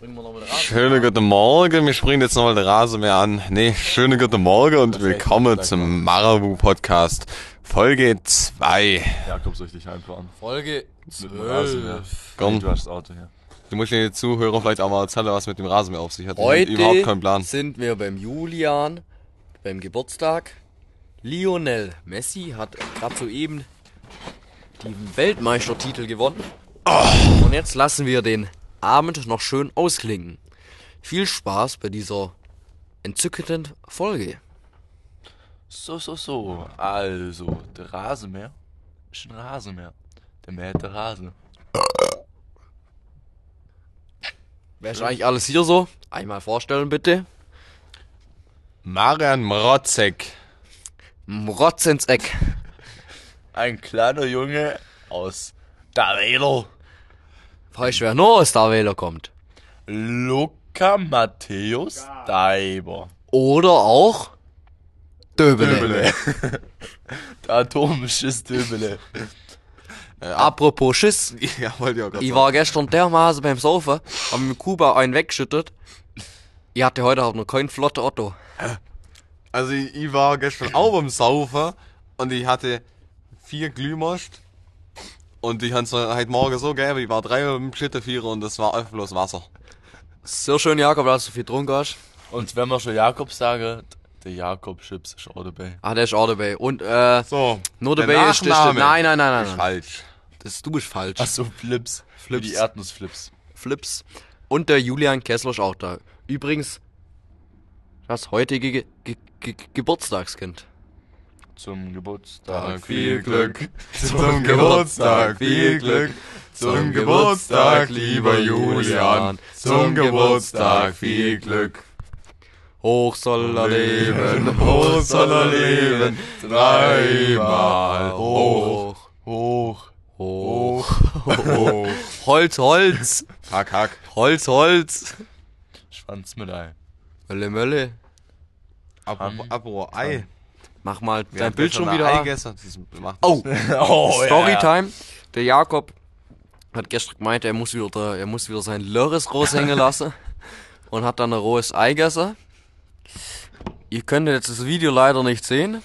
Springen wir nochmal raus. Schönen guten Morgen, wir springen jetzt nochmal den Rasenmäher an. Nee, schönen guten Morgen und willkommen zum Marabu Podcast. Folge 2. Jakobsüchtig heimfahren. Folge Mit dem Rasenmäher. 12. Komm. Du hast das Auto hier. Du musst den Zuhörer vielleicht auch mal erzählen, was mit dem Rasenmäher auf sich hat. Ich hab Heute überhaupt keinen Plan. sind wir beim Julian, beim Geburtstag. Lionel Messi hat gerade soeben den Weltmeistertitel gewonnen. Und jetzt lassen wir den Abend noch schön ausklingen. Viel Spaß bei dieser entzückenden Folge. So, so, so. Also, der Rasenmäher ist ein Rasenmäher. Der mäht der Rasen. Wer ist eigentlich alles hier so? Einmal vorstellen bitte. Marian Mrotzek. Rotz ins Eck. Ein kleiner Junge aus Davelo. Du, wer noch aus der Wähler kommt? Luca Matthäus Daiber. Oder auch Döbele. Döbele. der atomische Döbele. Apropos Schiss. Ja, wollte ich auch gerade Ich war gestern dermaßen beim Saufen, hab mit Kuba einen weggeschüttet. Ich hatte heute auch noch kein flotter Otto. Also ich, ich war gestern auch beim Saufen und ich hatte vier Glühmost. Und ich hab's heute Morgen so gegeben, ich war drei im Schlittenvierer und das war einfach bloß Wasser. Sehr schön, Jakob, dass du viel getrunken hast. Und wenn man schon Jakob sagen, der Jakob Chips ist auch dabei. Ah, der ist auch dabei. Und, äh, So, nur der dabei ist das. Nachname Nein, nein, nein, nein. ist nein. falsch. Das, du bist falsch. Achso, Flips. Flips. Flips. Die Erdnussflips. Flips. Und der Julian Kessler ist auch da. Übrigens, das heutige Ge Ge Ge Geburtstagskind. Zum Geburtstag Tag viel Glück, zum Geburtstag viel Glück, zum Geburtstag lieber Julian, zum Geburtstag viel Glück. Hoch soll er leben, hoch soll er leben, dreimal hoch, hoch, hoch, hoch. Holz, Holz, Hack, hack. Holz, Holz. Schwanz mit Ei. Mölle, Mölle. Apropos, apropos Ei. Mach mal Wir dein Bildschirm gestern wieder macht Oh, Oh, Storytime. Der Jakob hat gestern gemeint, er muss wieder, der, er muss wieder sein Lörres raushängen lassen und hat dann ein rohes Ei gegessen. Ihr könnt jetzt das Video leider nicht sehen.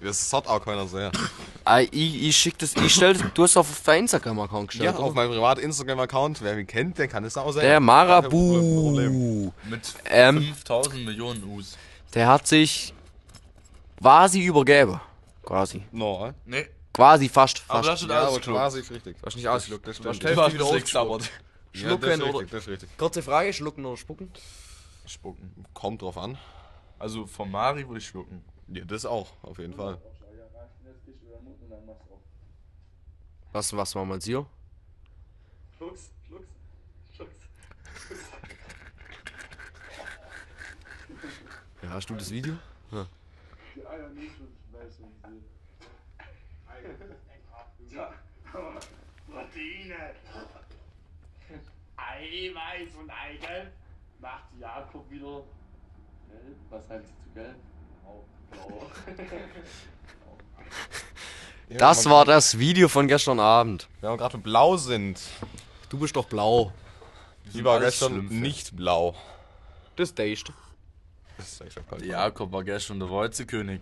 Das hat auch keiner sehr. Ah, Ich, ich schick das, ich stell das, du hast auf dein Instagram-Account Ja, gestellt. auf oder? meinem privaten Instagram-Account. Wer mich kennt, der kann es auch sehen. der. Marabu, Mit Ähm. 5000 Millionen Us. der hat sich quasi übergeben. Quasi. No? Nee, Quasi fast. aber fast. das ist Ja, aber quasi ist richtig. Du hast nicht ausgeschluckt. Das Du hast stimmt. die Hälfte wieder. Ja, das Schlucken ist oder- das ist. Kurze Frage, schlucken oder spucken? Spucken. Kommt drauf an. Also von Mari würde ich schlucken. Ja, das auch, auf jeden Fall. Was, was war man hier? Ja, hast du das Video? Ja. Proteine. Eiweiß und Eigelb macht Jakob wieder gelb. Was heißt zu gelb? Auch blau. Das war das Video von gestern Abend. Wenn wir gerade blau sind. Du bist doch blau. Die war gestern Schlümpfe. nicht blau. Das Deicht. Das ist kalt. Jakob war gestern der Wolzekönig.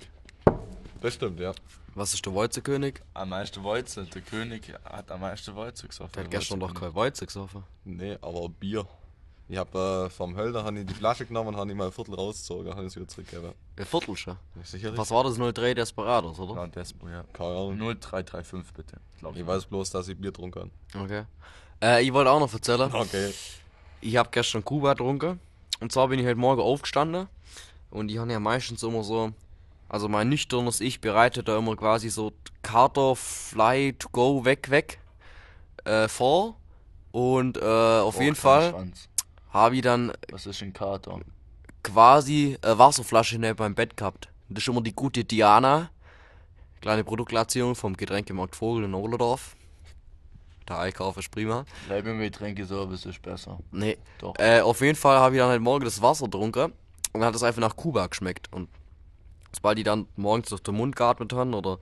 Das stimmt, ja. Was ist der Wolzekönig? Am meisten Wolze. Der König hat am meisten Wolze gesoffen. Der hat gestern doch kein Wolze gesoffen. Nee, aber Bier. Ich hab äh, vom Hölder hab ich die Flasche genommen und hab ich mal ein Viertel rausgezogen, hab ich es wieder zurückgegeben. Ein Viertel schon. Sicherlich. Was war das 03 Desperados, oder? Ja, Despo, ja. Keine Ahnung. 0335 bitte. Glaub Ich weiß bloß, dass ich Bier trunken kann. Okay. Äh, ich wollte auch noch erzählen. Okay. Ich habe gestern Kuba getrunken. Und zwar bin ich heute Morgen aufgestanden. Und ich habe ja meistens immer so. Also mein nüchternes Ich bereitet da immer quasi so Carter Fly to go weg weg äh, vor. Und äh, auf jeden Fall habe ich dann Was ist ein Kater? quasi eine Wasserflasche neben meinem Bett gehabt. Das ist immer die gute Diana. Kleine Produktplatzierung vom Getränkemarkt Vogel in Ohlerdorf. Der Einkauf ist prima. Bleib mir mit Tränkeservice ist besser. Nee. Doch. Äh, auf jeden Fall habe ich dann halt morgen das Wasser getrunken und dann hat es einfach nach Kuba geschmeckt. Und sobald die dann morgens durch den Mund geatmet haben oder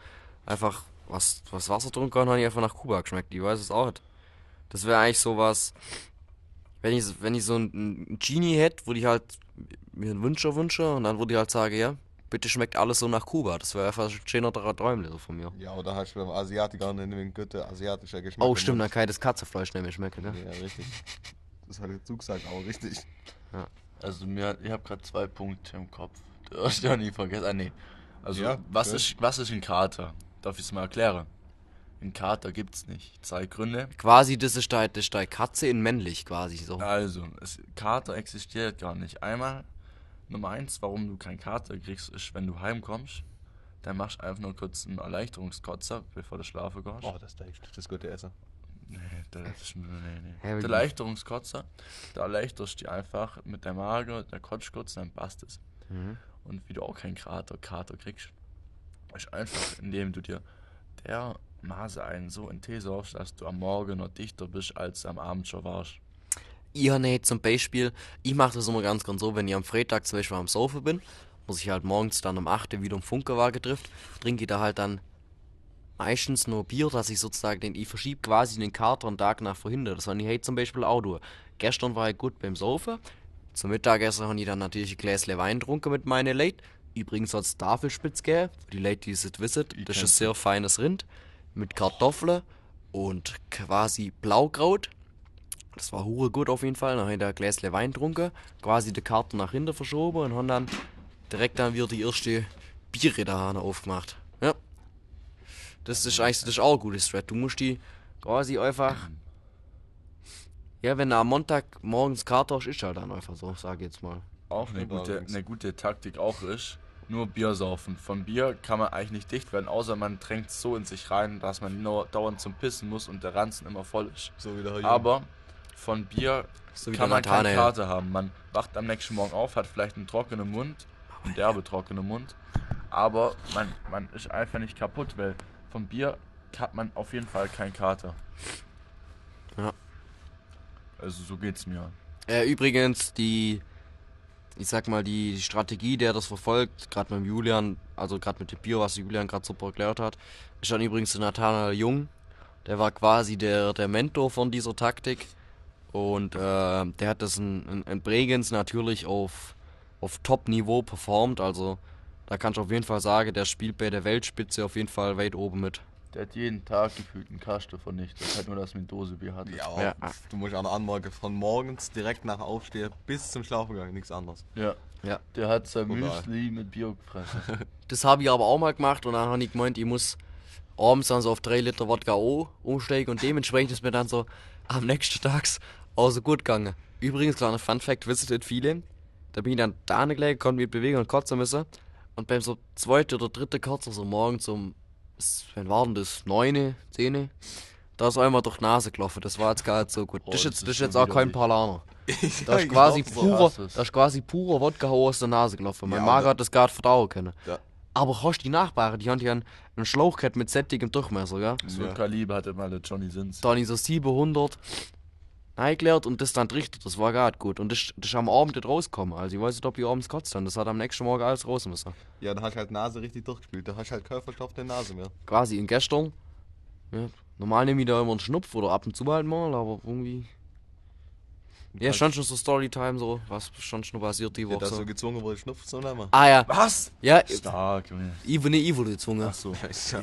einfach was, was Wasser getrunken haben, habe ich einfach nach Kuba geschmeckt. Ich weiß es auch nicht. Das wäre eigentlich sowas. wenn ich, wenn ich so einen, Genie hätte, würde ich halt mir einen Wunsch wünschen und dann würde ich halt sagen, ja, bitte schmeckt alles so nach Kuba. Das wäre einfach ein schöner Träumle so von mir. Ja, oder hast du beim Asiatiker einen einen guten asiatischer Geschmack. Oh, stimmt, dann kann ich das Katzenfleisch nicht mehr schmecken, ne? Ja, richtig. Das hat der Zug gesagt, auch richtig. Also mir, ich habe gerade zwei Punkte im Kopf. Du hast ja nie vergessen. Ah, nee. Also Ja, was ist was ist ein Kater? Darf ich es mal erklären? Ein Kater gibt's nicht. Zwei Gründe. Quasi, das ist deine, das ist deine Katze in männlich, quasi so. Also, es, Kater existiert gar nicht. Einmal, Nummer eins, warum du keinen Kater kriegst, ist, wenn du heimkommst, dann machst du einfach nur kurz einen Erleichterungskotzer, bevor du schlafen gehst. Oh, das ist echt. Das gute Essen. Nee, das ist, nee, nee. Der Erleichterungskotzer, da erleichterst du dich einfach mit der Mager, der kotzt kurz, dann passt es. Mhm. Und wie du auch keinen Kater, Kater kriegst, ist einfach, indem du dir dermaßen einen so in Tee saufst, dass du am Morgen noch dichter bist, als du am Abend schon warst. Ich habe nicht zum Beispiel, ich mache das immer ganz, ganz so, wenn ich am Freitag zum Beispiel am Sofa bin, muss ich halt morgens dann um 8 Uhr wieder um Funkerwagen trifft, trinke ich da halt dann meistens nur Bier, dass ich sozusagen den, ich verschiebe quasi den Kater einen Tag nach verhindert. Das war ich heute zum Beispiel auch durch. Gestern war ich gut beim Sofa, zum Mittagessen habe ich dann natürlich ein Gläschen Wein getrunken mit meinen Leuten. Übrigens hat es Tafelspitz gegeben, für die Leute, die es nicht wissen. Das ist ein sehr feines Rind mit Kartoffeln und quasi Blaukraut. Das war hure gut auf jeden Fall. Dann habe ich da ein Gläschen Wein getrunken, quasi die Karte nach hinten verschoben und haben dann direkt dann wieder die erste Biere da aufgemacht. Ja. Das ist eigentlich das ist auch ein gutes Strat. Du musst die quasi einfach. Ja, wenn du am Montag morgens Karte hast, ist halt dann einfach so, sag ich jetzt mal. Auch eine gute, eine gute Taktik auch ist, nur Bier saufen. Von Bier kann man eigentlich nicht dicht werden, außer man tränkt so in sich rein, dass man nur dauernd zum Pissen muss und der Ranzen immer voll ist. So wie der Herr Aber von Bier So kann man keine Nathanael. Karte haben. Man wacht am nächsten Morgen auf, hat vielleicht einen trockenen Mund, einen derbe trockenen Mund, aber man, man ist einfach nicht kaputt, weil vom Bier hat man auf jeden Fall keinen Kater. Ja. Also so geht's mir. Äh, übrigens, die, ich sag mal, die Strategie, der das verfolgt, gerade mit dem Julian, also gerade mit dem Bier, was Julian gerade super erklärt hat, ist dann übrigens der Nathanael Jung. Der war quasi der, der Mentor von dieser Taktik. Und äh, der hat das in, in, in Bregenz natürlich auf, auf Top-Niveau performt. Also da kann ich auf jeden Fall sagen, der spielt bei der Weltspitze auf jeden Fall weit oben mit. Der hat jeden Tag gefühlt einen Kasten vernichtet. Halt nur, dass mit Dose Bier hatte. Ja, Ja. du musst auch noch anmerken, von morgens direkt nach Aufstehen bis zum Schlafengang, nichts anderes. Ja. Ja. Der hat sein Brutal. Müsli mit Bier gefressen. Das habe ich aber auch mal gemacht und dann habe ich gemeint, ich muss abends dann so auf 3 Liter Wodka O umsteigen und dementsprechend ist mir dann so am nächsten Tags auch so gut gegangen. Übrigens, kleiner Fun Fact, wissen nicht viele, da bin ich dann da gelegen, konnte mich bewegen und kotzen müssen und beim so zweiten oder dritten Kotzer, so morgens um, wann war denn das, 9, 10, da ist einmal durch die Nase gelaufen, das war jetzt gar nicht so gut. Oh, das ist das jetzt, das ist jetzt auch kein. Ja, Das ist quasi purer, das ist quasi purer Wodka aus der Nase gelaufen. Mein Ja, Magen hat das gerade verdauen können. Ja. Aber hast die Nachbarn, die haben ja einen, einen Schlauch gehabt mit sättigem Durchmesser, gell? So Ja. Kaliber hatte mal der Johnny Sins. Da ich so 700 eingeleert und das dann richtig, das war gerade gut. Und das, das ist am Abend nicht rausgekommen. Also ich weiß nicht, ob ich abends kotzt dann. Das hat am nächsten Morgen alles raus müssen. Ja, da hast du halt Nase richtig durchgespielt. Da hast du halt keinen verstopfte Nase mehr. Quasi in gestern. Ja, normal nehme ich da immer einen Schnupf oder ab und zu halt mal, aber irgendwie. Ja, schon schon so Storytime, so, was schon schon passiert die Ja, Woche. dass so. du gezwungen wurdest, Schnupf zu nehmen. Ah ja, Was? ja, Stark, Junge. ich wurde ich wurde gezwungen. Achso.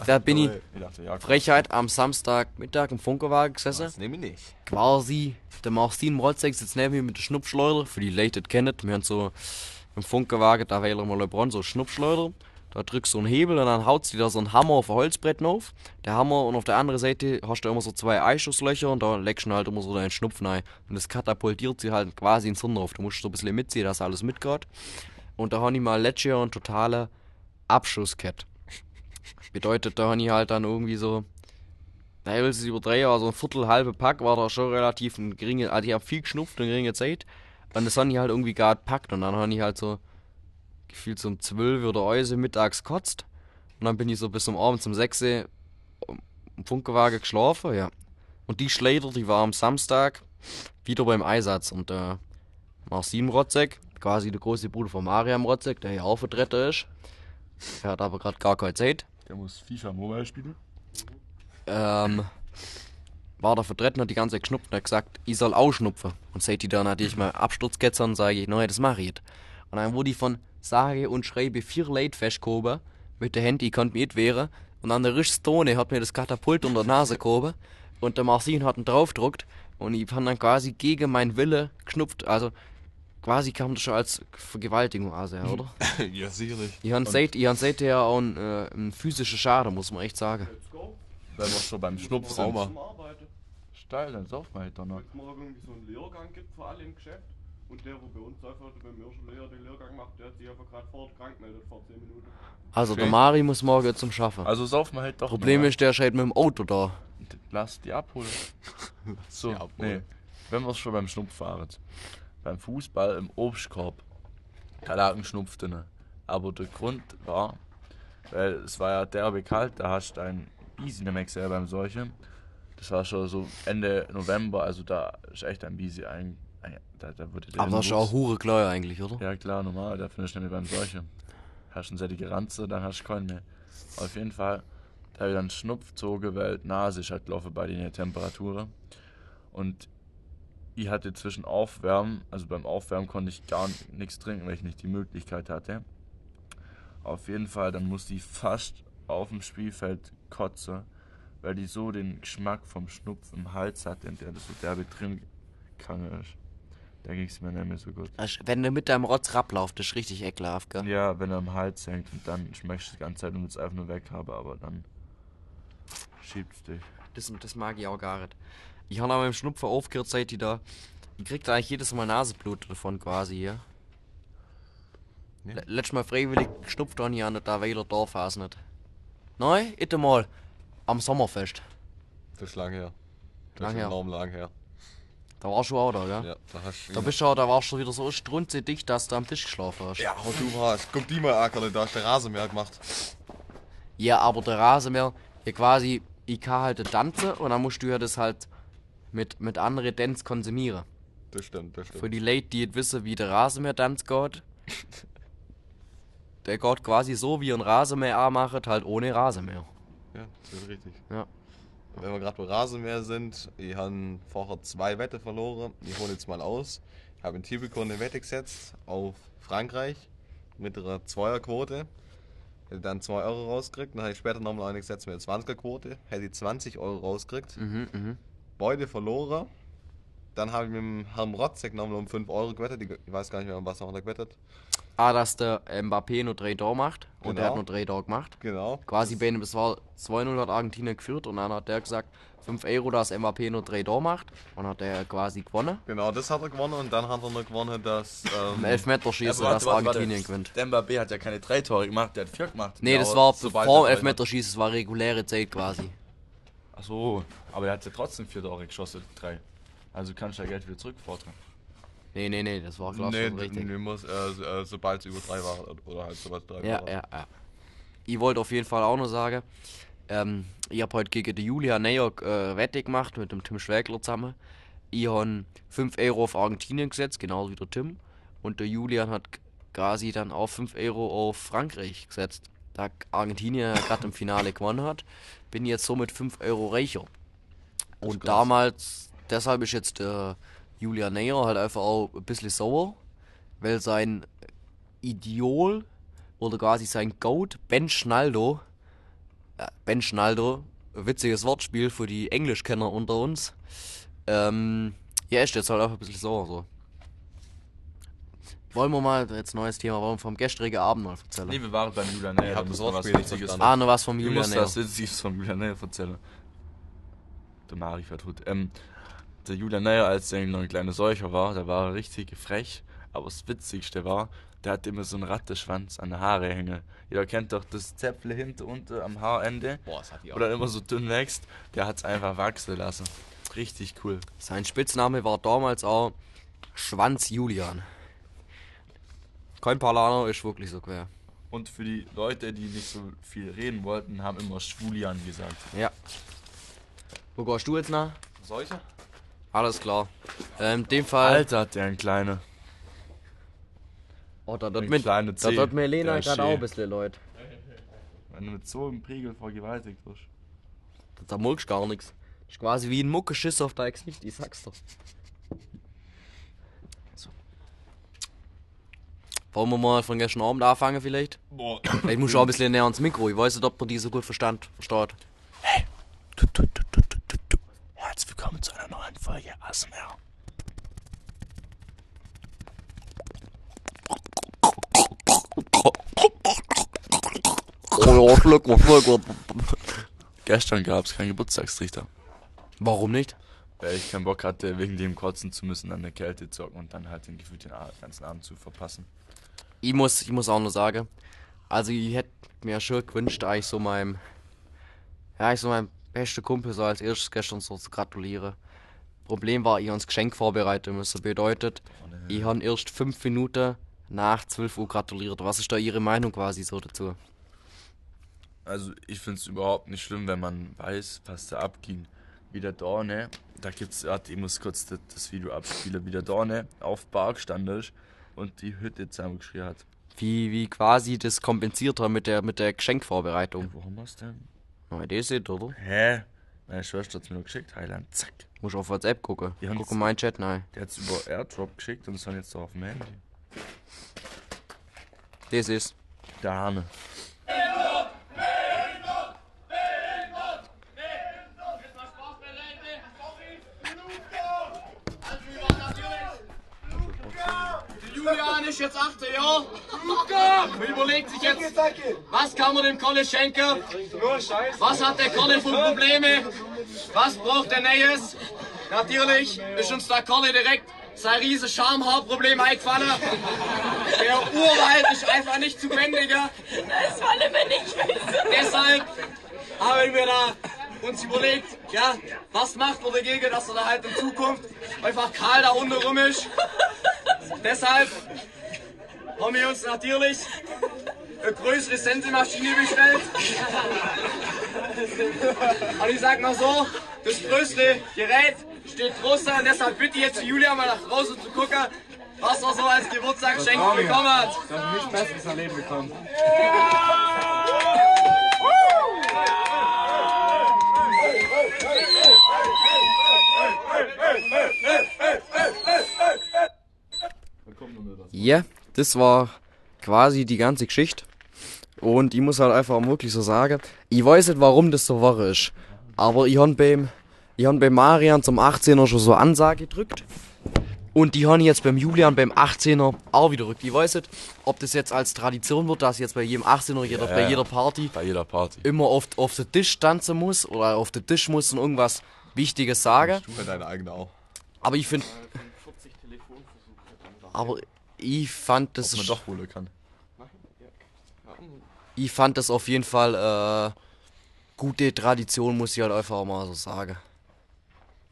Da bin ich Ich dachte, ja, Frechheit am Samstagmittag im Funkerwagen gesessen. Das nehme ich nicht. Quasi, der Marcin Mrotzek sitzt neben mir mit der Schnupfschleuder. Für die Leute, die das kennen, wir haben so im Funkerwagen, da wählen wir Lebron, so Schnupfschleuder. Da drückst du einen Hebel und dann haut sie da so einen Hammer auf ein Holzbrett auf. Der Hammer und auf der anderen Seite hast du immer so zwei Einschusslöcher und da legst du halt immer so deinen Schnupfen rein. Und das katapultiert sie halt quasi ins drauf. Du musst so ein bisschen mitziehen, dass alles mitgeht. Und da habe ich mal letztes Jahr einen totalen Abschuss gehabt. Bedeutet, da habe ich halt dann irgendwie so ich will es über drei Jahre, so ein Viertel, halbe Pack war da schon relativ ein geringe, also ich habe viel geschnupft in geringe Zeit. Und das habe ich halt irgendwie gerade gepackt und dann habe ich halt so gefühlt so um 12 oder Euse mittags gekotzt. Und dann bin ich so bis um Abend um 6 Uhr im Funkerwagen geschlafen, ja. Und die Schleider, die war am Samstag wieder beim Einsatz. Und äh, Marcin Rotzek, quasi der große Bruder von Mariam Rotzek, der hier auch Vertreter ist, der hat aber gerade gar keine Zeit. Der muss FIFA Mobile spielen. Ähm, war der Vertreter, hat die ganze Zeit geschnupft und hat gesagt, ich soll auch schnupfen. Und seit die dann natürlich mal Absturzketzer und sage ich, nein, das mache ich jetzt. Und dann wurde ich von sage und schreibe vier Leute festgehoben, mit der Hand, ich konnte mich nicht wehren. Und an der Richtstone hat mir das Katapult unter die Nase gehoben und der Marcin hat ihn draufgedruckt und ich habe dann quasi gegen meinen Wille geschnupft. Also quasi kam das schon als Vergewaltigung also, oder? ja, sicherlich. Ich habe seit, ich hab seither auch einen, äh, einen physischen Schaden, muss man echt sagen. Let's go. Wenn wir schon beim Schnupf sind. Steil, dann sauf mal halt noch. Wenn es morgen irgendwie so einen Lehrgang gibt für alle im Geschäft und der, wo bei uns einfach beim ersten Lehrer den Lehrgang macht, der hat sich einfach gerade vor Ort krank gemeldet vor 10 Minuten. Also der Okay. Mari muss morgen zum Schaffen. Also sauf mal halt doch Problem ist, der steht mit dem Auto da. Lass die abholen. so, die abholen. nee. Wenn wir schon beim Schnupf fahren. Beim Fußball im Obstkorb. Da lag ein Schnupf drin. Aber der Grund war, weil es war ja derbe kalt, da hast du ein Easy in der beim Seuchen. Das war schon so Ende November, also da ist echt ein ein, ein da, da wurde der Aber das ist auch hure klar eigentlich, oder? Ja klar, normal, da findest du nämlich beim Seuche. Hast du eine sättige Ranze, dann hast du keinen mehr. Auf jeden Fall, da habe ich dann Schnupf gezogen, weil die Nase ist halt gelaufen bei den Temperaturen. Und ich hatte zwischen Aufwärmen, also beim Aufwärmen konnte ich gar nichts trinken, weil ich nicht die Möglichkeit hatte. Auf jeden Fall, dann musste ich fast auf dem Spielfeld kotzen, weil die so den Geschmack vom Schnupf im Hals hatte und der das so derbe drin gegangen ist. Da ging es mir nicht mehr so gut. Ist- Wenn du mit deinem Rotz rablauft, das ist richtig ekelhaft, gell? Ja, wenn er am Hals hängt und dann schmeckst du die ganze Zeit und willst einfach nur weg haben, aber dann schiebt's dich. Das, das mag ich auch gar nicht. Ich habe aber im Schnupfen aufgehört, seit die da. Ich krieg da eigentlich jedes Mal Naseblut davon quasi hier. Ja. Le- Letztes Mal freiwillig geschnupft habe ich an der Weiler Dorf nicht. Nein, itte mal. Am Sommerfest. Das ist lang her. Das Lang ist her. enorm lang her. Da warst du auch da, gell? Ja, da hast du. Da bist du auch, da warst du wieder so strunzedicht, dass du am Tisch geschlafen hast. ja, aber du warst. Guck die mal, Ackerle, da hast du Rasenmäher gemacht. Ja, aber der Rasenmäher, ja quasi, ich kann halt tanzen und dann musst du ja das halt mit, mit anderen Dance konsumieren. Das stimmt, das stimmt. Für die Leute, die nicht wissen, wie der Rasenmäher-Tanz geht, der geht quasi so, wie ein Rasenmäher anmacht, halt ohne Rasenmäher. Ja, das ist richtig. Ja. Wenn wir gerade bei Rasenmäher sind, ich habe vorher zwei Wette verloren. Ich hole jetzt mal aus. Ich habe in Tipico eine Wette gesetzt auf Frankreich mit einer Zweierquote. Hätte dann 2 Euro rausgekriegt. Dann habe ich später nochmal eine gesetzt mit einer 20er-Quote. Hätte ich 20 Euro rausgekriegt. Mhm, mhm. Beide verloren. Dann habe ich mit dem Herrn Rotzek nochmal um 5 Euro gewettet. Ich weiß gar nicht mehr, um was noch gewettet. Ah, dass der Mbappé nur drei Tore macht und der Genau. hat nur drei Tore gemacht. Genau. Quasi bei ihm, es war 2-0 hat Argentinien geführt und dann hat der gesagt, 5 Euro, dass Mbappé nur drei Tore macht und hat er quasi gewonnen. Genau, das hat er gewonnen. Und dann hat er noch gewonnen, dass. Im Ähm, Elfmeterschießen, dass Argentinien warte. gewinnt. Der Mbappé hat ja keine drei Tore gemacht, der hat vier gemacht. Nee, das war vor er- Elfmeterschießen, es war reguläre Zeit quasi. Ach so, aber er hat ja trotzdem vier Tore geschossen, drei. Also kannst du ja Geld wieder zurückfordern. Nee, nee, nee, das war klar nee, schon richtig. nee, muss, äh, so- äh, sobald es über 3 war. Oder halt sobald 3 Ja, war. ja, ja. Ich wollte auf jeden Fall auch noch sagen, ähm, ich habe heute gegen die Julia Neyer äh, Wette gemacht mit dem Tim Schwägler zusammen. Ich habe 5 Euro auf Argentinien gesetzt, genauso wie der Tim. Und der Julian hat quasi dann auch 5 Euro auf Frankreich gesetzt. Da Argentinien ja gerade im Finale gewonnen hat, bin ich jetzt somit 5 Euro reicher. Und krass. damals, deshalb ist jetzt der Julian Neyer halt einfach auch ein bisschen sauer, weil sein Idol oder quasi sein Goat, Ben Schnaldo, äh, Ben Schnaldo, witziges Wortspiel für die Englischkenner unter uns, ähm, ja, ist jetzt halt auch ein bisschen sauer so. Wollen wir mal, jetzt neues Thema, wollen wir vom gestrigen Abend mal erzählen? Nee, wir waren beim Julian Näher. Ich hab da das Wortspiel was Witziges- ah, noch was vom Ich Julian muss Näher. das Witziges vom Julian Näher erzählen. Der Mari vertut. Ähm, der Julian Näher, als er noch ein kleiner Seucher war, der war richtig frech. Aber das Witzigste war, der hatte immer so einen Rattenschwanz an der Haare hängen. Jeder kennt doch das Zäpfle hinter unten am Haarende. Boah, das hat die Wo dann immer so dünn wächst. Der hat's einfach wachsen lassen. Richtig cool. Sein Spitzname war damals auch Schwanz Julian. Kein Palano ist wirklich so quer. Und für die Leute, die nicht so viel reden wollten, haben immer Schwulian gesagt. Ja. Wo gehst du jetzt nach? Solche? Alles klar. Ähm, in dem Fall. Alter, hat der ein kleiner. Oh, da dort mit, da dort mir Lena gerade auch ein bisschen Leute. Wenn du mit so einem Pregel vergewaltigt wirst. Da mulkst gar nichts. Ist quasi wie ein Muckeschiss auf der X-Nicht, ich sag's doch. So. Wollen wir mal von gestern Abend anfangen vielleicht? Boah. Vielleicht muss ich auch ein bisschen näher ans Mikro. Ich weiß nicht, ob man die so gut verstand, versteht. Du, du, du, du, du. Herzlich willkommen zu einer neuen Folge ASMR. Oh ja, Schluck, Schluck. Gestern gab es keinen Geburtstagstrichter, Warum nicht? weil ich keinen Bock hatte, wegen dem kotzen zu müssen, an der Kälte zu hocken und dann halt den gefühlt den ganzen Abend zu verpassen. Ich muss, ich muss auch nur sagen, also ich hätte mir schon gewünscht, eigentlich so meinem, ja, ich so meinem besten Kumpel so als erstes gestern so zu gratulieren. Problem war, ich habe das Geschenk vorbereiten müssen. Bedeutet, ich habe erst fünf Minuten nach 12 Uhr gratuliert. Was ist da Ihre Meinung quasi so dazu? Also ich finde es überhaupt nicht schlimm, wenn man weiß, was da abging. Wieder da, ne? Da gibt's, warte, ich muss kurz das, das Video abspielen. Wieder da, ne? Auf Park stand ich und die Hütte zusammengeschrien hat. Wie, wie quasi das kompensiert hat mit der, mit der Geschenkvorbereitung. Wo haben wir's denn? Na, das sieht, oder? Hä? Meine Schwester hat's mir noch geschickt, Heiland, zack. Muss auf WhatsApp gucken. Die haben Guck das- meinen Chat, nein. Der hat's über Airdrop geschickt und es dann jetzt doch auf dem Handy. Das ist. Der Hane. Ist jetzt 8 Jahre. Luca! Überlegt sich jetzt, was kann man dem Kolle schenken? Was hat der Kolle für Probleme? Was braucht der Neues? Natürlich ist uns der Kolle direkt sein riesiges Schamhaarproblem eingefallen. Der Urwald ist einfach nicht zu bändigen. Das wollen wir nicht wissen. Deshalb haben wir da uns überlegt, ja, was macht man dagegen, dass er da halt in Zukunft einfach kahl da unten rum ist. Deshalb haben wir uns natürlich eine größere Sensemaschine bestellt. Und ich sag mal so, das größte Gerät steht draußen und deshalb bitte ich jetzt Julia mal nach draußen zu gucken, was er so als Geburtstagsgeschenk bekommen hat. Ja, das war quasi die ganze Geschichte. Und ich muss halt einfach wirklich so sagen, ich weiß nicht, warum das so war ist. Aber ich habe beim, ich hab beim Marian zum 18er schon so Ansage gedrückt. Und die habe ich jetzt beim Julian beim 18er auch wieder gedrückt. Ich weiß nicht, ob das jetzt als Tradition wird, dass jetzt bei jedem 18er oder bei ja. jeder Party Bei jeder Party. immer auf, auf den Tisch tanzen muss oder auf den Tisch muss und irgendwas Wichtiges sagen. Du deine eigene auch. Aber ich finde. Aber ich fand das. Dass man doch holen kann. Ich fand das auf jeden Fall äh, gute Tradition, muss ich halt einfach auch mal so sagen.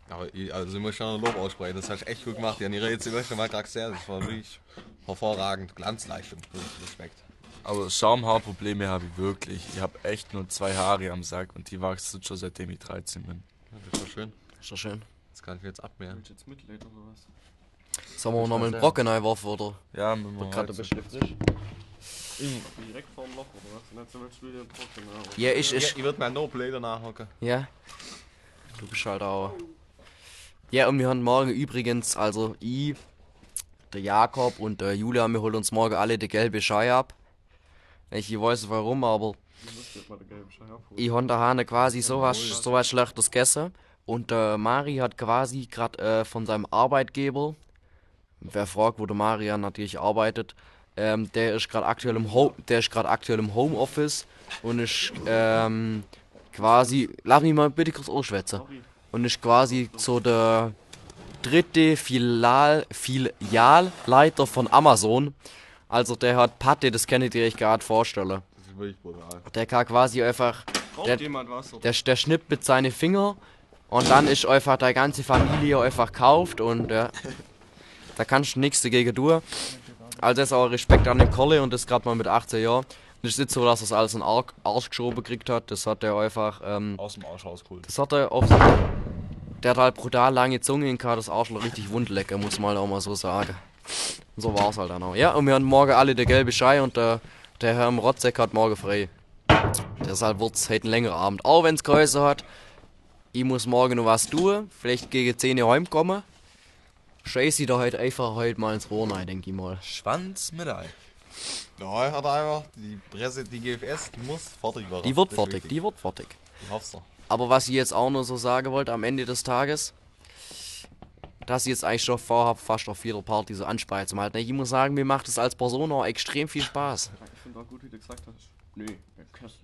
Aber ich, also ich muss schon ein Lob aussprechen, das hast du echt gut gemacht. Haben ihre jetzt möchte mal gerade sehr, das war wirklich hervorragend. Glanzleistung. Respekt. Aber Schamhaarprobleme habe ich wirklich. Ich habe echt nur zwei Haare am Sack und die wachsen schon seitdem ich 13 bin. Ja, das war schön. Ist doch schön. Das kann ich jetzt abmehren. jetzt Mitleid oder was? Sollen wir noch mal einen Brocken einwerfen, oder? Ja, mit dem Gerade frisch. Direkt vorm Loch oder was? Wir jetzt wieder trocken. aber- Ja, ich, Ich, ich. ich würde mir No Play nachhocken. Ja. Du bist halt auch. Ja, und wir haben morgen übrigens, also ich, der Jakob und der Julian, wir holen uns morgen alle die gelbe Schei ab. Ich weiß nicht warum, aber den gelben ich habe daheim quasi sowas, sowas Schlechtes gegessen. Und der Mari hat quasi gerade äh, von seinem Arbeitgeber, wer fragt, wo der Marian natürlich arbeitet, ähm, der ist gerade aktuell im Home, der ist gerade aktuell im Homeoffice und ist ähm, quasi, lass mich mal bitte kurz ausschwätzen, und ist quasi so der dritte Filial, Filialleiter von Amazon. Also der hat Patte, das kann ich dir echt gerade vorstellen. Das ist wirklich brutal. Der kann quasi einfach, der, jemand was? Oder? der, der schnippt mit seinen Finger und dann ist einfach die ganze Familie einfach gekauft und ja, da kannst du nichts dagegen tun. Also ist auch Respekt an den Kolle und das gerade mal mit 18 Jahren. Es nicht so, dass er es alles in den Arsch geschoben gekriegt hat. Das hat er einfach, ähm, Aus dem Arsch rausgeholt. das hat er auf. Der hat halt brutal lange Zunge und kann das Arschloch richtig wundlecker, muss man halt auch mal so sagen. Und so war's halt dann auch. Ja, und wir haben morgen alle der gelbe Schei und der, der Herr im Rotzek hat morgen frei. Deshalb wird's heute ein längerer Abend. Auch wenn's Größe hat. ich muss morgen noch was tun, vielleicht gegen 10 Uhr heimkommen. Ich da heute einfach heute mal ins Rohr rein, denke ich mal. Schwanz mit Ei. Ja, er hat einfach die Presse, die GFS, die muss fertig werden. Die wird fertig, wichtig. die wird fertig. Ich hoff's doch. Aber was ich jetzt auch noch so sagen wollte am Ende des Tages, dass ich jetzt eigentlich schon vorhab, fast auf jeder Party so Ansprache zu halten. Ich muss sagen, mir macht es als Person auch extrem viel Spaß. Ich finde auch gut, wie du gesagt hast. Nee, beim Kessel.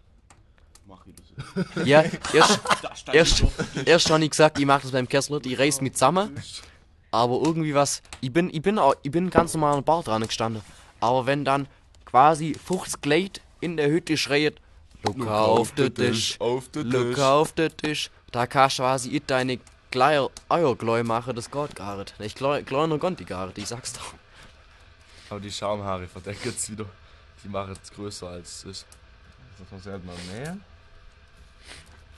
Mach ich das jetzt. Ja, erst, Da stand erst, erst habe ich gesagt, ich mache das beim Kessler, ich reiß mich zusammen. Aber irgendwie was, ich bin, ich bin, auch, ich bin ganz normal an Bar dran gestanden. Aber wenn dann quasi 50 Kleid in der Hütte schreit, look auf den Tisch, auf den Tisch. auf den Tisch, da kannst du quasi ich deine Gleier Eiergläu machen, das geht gar nicht. Ich kleiner Gott die gar nicht, ich sag's doch. Aber die Schamhaare verdecken jetzt wieder. Die machen es größer als es ist. Das passiert mal mehr.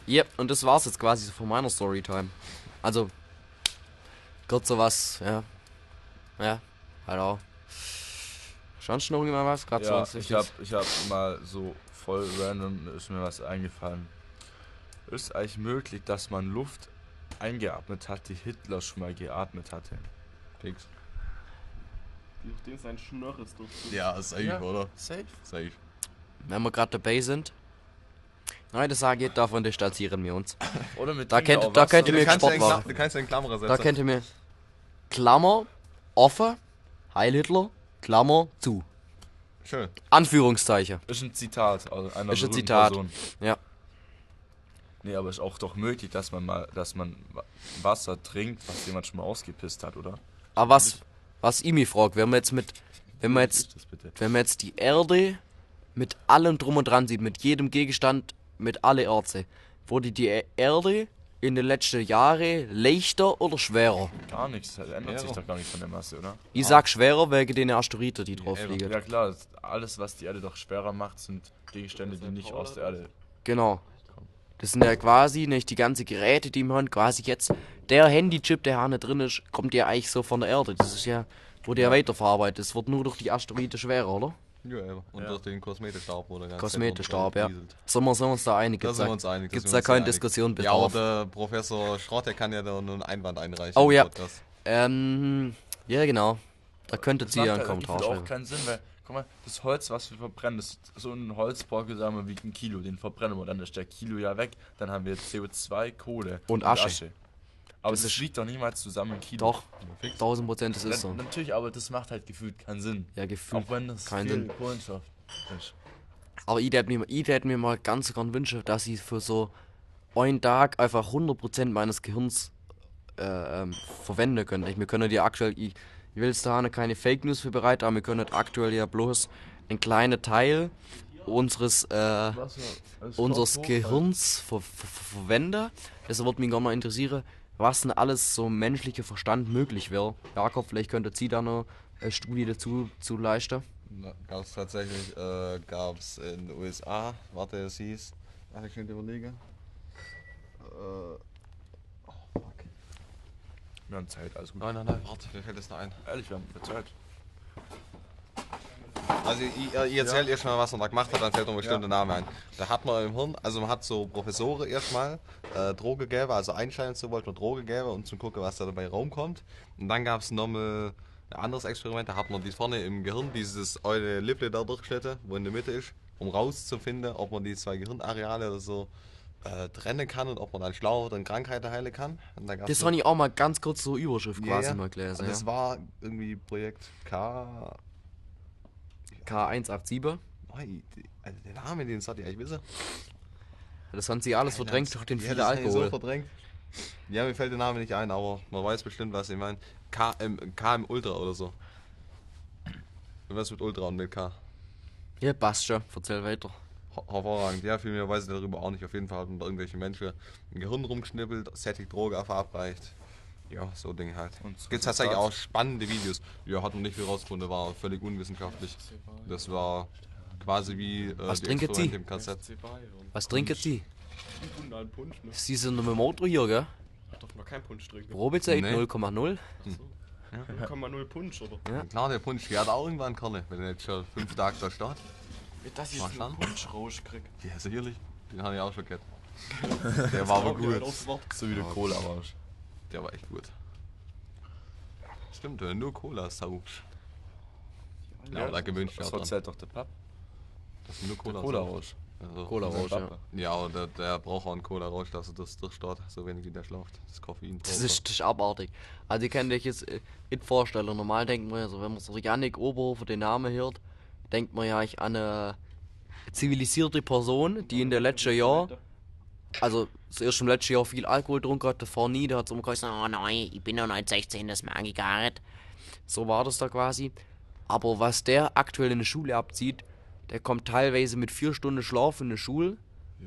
Ja, und das war's jetzt quasi so von meiner Storytime. Also, kurz so was, ja. Ja, auch. Sonst noch irgendwann was? Gerade Ja, so ich hab, ich hab mal so voll random ist mir was eingefallen. Ist eigentlich möglich, dass man Luft eingeatmet hat, die Hitler schon mal geatmet hatte? Fix. Durch den sein Schnörres durch. Ja, safe, Ja. oder? Safe. Safe. Wenn wir gerade dabei sind. Nein, das sage ich, davon distanzieren wir uns. Oder mit Da auch da kennt ihr mir Sportware. Kla- du kannst ja in Klammer setzen. Da kennt ihr mir Klammer, offen, Heil Hitler, Klammer, zu. Schön. Anführungszeichen. Ist ein Zitat aus einer Ist ein Zitat. Person. Ja. Nee, aber ist auch doch möglich, dass man mal, dass man Wa- Wasser trinkt, was jemand schon mal ausgepisst hat, oder? Aber was, was ich mich frage, wenn man jetzt mit, wenn man jetzt wenn man jetzt die Erde mit allem drum und dran sieht, mit jedem Gegenstand, mit alle Erze, wurde die Erde in den letzten Jahren leichter oder schwerer? Gar nichts, das ändert sich Ja. doch gar nicht von der Masse, oder? Ich sag schwerer wegen den Asteroiden, die drauf liegen. Ja klar, alles was die Erde doch schwerer macht, sind Gegenstände, die nicht aus der Erde. Genau. Das sind ja quasi nicht die ganzen Geräte, die wir haben, quasi jetzt. Der Handychip, der hier drin ist, kommt ja eigentlich so von der Erde. Das ist ja, wurde ja weiterverarbeitet. Das wird nur durch die Asteroiden schwerer, oder? Ja, eben. Und Ja. durch den Kosmetenstab oder ganz Kosmetenstab, ja. Sind wir, sind wir uns da einig? Da Gibt's sind wir da- uns einig. da Gibt's sind da keine einig. Diskussion Ja, aber der Professor Schrott, der kann ja da nur einen Einwand einreichen. Oh ja. Ähm, ja genau. Da könntet Das ihr macht einen halt Kommentar gefühlt auch keinen Sinn, weil, guck mal, das Holz, was wir verbrennen, das so ein Holzbrocken, sagen wir, wiegt ein Kilo, den verbrennen wir, dann ist der Kilo ja weg, dann haben wir CO2, Kohle Und Asche. Aber Das das, ist- wiegt doch niemals zusammen ein Kilo. Doch, 1000 Prozent, das ist so. Natürlich, aber das macht halt gefühlt keinen Sinn. Ja, gefühlt. Auch wenn das keinen viel Sinn. Kohlenstoff ist. Aber ich hätte mir, ich mir mal ganz gern wünschen, dass ich für so einen Tag einfach 100% meines Gehirns äh, ähm, verwenden könnte. Ich, wir können ja aktuell, ich, ich will jetzt da keine Fake News für bereit, aber wir können aktuell ja bloß einen kleinen Teil unseres, äh, unseres Gehirns ver ver ver verwenden. Deshalb würde mich gerne mal interessieren, was denn alles so menschlicher Verstand möglich wäre. Jakob, vielleicht könnte Sie da noch eine Studie dazu zu leisten. Gab es tatsächlich, äh, gab es in den USA, warte, es hieß, ach, ich schnell überlege. Äh, oh, fuck. Wir haben Zeit, alles gut. Nein, nein, nein, warte, mir fällt das noch ein. Ehrlich, wir haben Zeit. Also ich, ich erzähle erst mal, was man da gemacht hat, dann fällt mir bestimmt der Name ein. Da hat man im Hirn, also man hat so Professoren erstmal äh, Droge gegeben, also einschalten so wollte man Droge geben, um zu gucken, was da dabei rumkommt. Und dann gab es nochmal ein anderes Experiment, da hat man die vorne im Gehirn dieses eure Lippe da durchgeschnitten, wo in der Mitte ist, um rauszufinden, ob man die zwei Gehirnareale oder so äh, trennen kann und ob man dann schlau wird und Krankheiten heilen kann. Und Das habe ich auch mal ganz kurz so Überschrift Ja, quasi ja. mal gelesen. Und Das Ja. war irgendwie Projekt K. K187. Oi, die- Also der Name, den sollte ich eigentlich wissen. Das haben sie alles verdrängt durch den Ja, vielen ich Alkohol. So verdrängt. Ja, mir fällt der Name nicht ein, aber man weiß bestimmt, was ich meine. KM, KM Ultra oder so. Was mit Ultra und mit K? ja, passt schon. Erzähl weiter. Her- Hervorragend. Ja, viel mehr weiß ich darüber auch nicht. Auf jeden Fall haben da irgendwelche Menschen im Gehirn rumgeschnippelt, Sättig Droge verabreicht. Ja, so Dinge halt. Und Gibt tatsächlich auch spannende Videos. Ja, hat man nicht viel rausgefunden, war völlig unwissenschaftlich. Das war quasi wie äh, Was die trinken Sie? Im KZ. Was trinken Sie? Ne? Sie sind noch mit dem Auto hier, gell? Ich darf noch keinen Punsch trinken. Probezeit Nee. 0,0. 0,0 Punsch, oder? Klar, der Punsch, der hat auch irgendwann Kerle, wenn er jetzt schon fünf Tage da steht. Dass ich Mach so einen schon. Punsch rauskrieg. Ja, sicherlich. Den habe ich auch schon gehabt. Der war aber gut. So wie der Cola-Rausch. Der war echt gut. Stimmt, wenn du nur Cola da gewöhnt sich Das erzählt doch der Papp. Dass du nur Der Cola, Cola-Rausch. Also, Cola-Rausch, ja. Ja, aber der, der braucht auch einen Cola-Rausch, dass er das durchstarrt, so wenig wie der schlaft. Das Koffein. Das ist, das ist abartig. Also ihr könnt euch jetzt äh, nicht vorstellen. Normal denkt man ja so, wenn man so Yannick Oberhofer den Namen hört, denkt man ja eigentlich an eine zivilisierte Person, die in der letzten Jahr, also zuerst im letzten Jahr viel Alkohol getrunken hat, davor nie, der hat so immer gesagt, oh nein, ich bin noch nicht 16, das mag ich gar nicht. So war das da quasi. Aber was der aktuell in der Schule abzieht, der kommt teilweise mit vier Stunden Schlaf in der Schule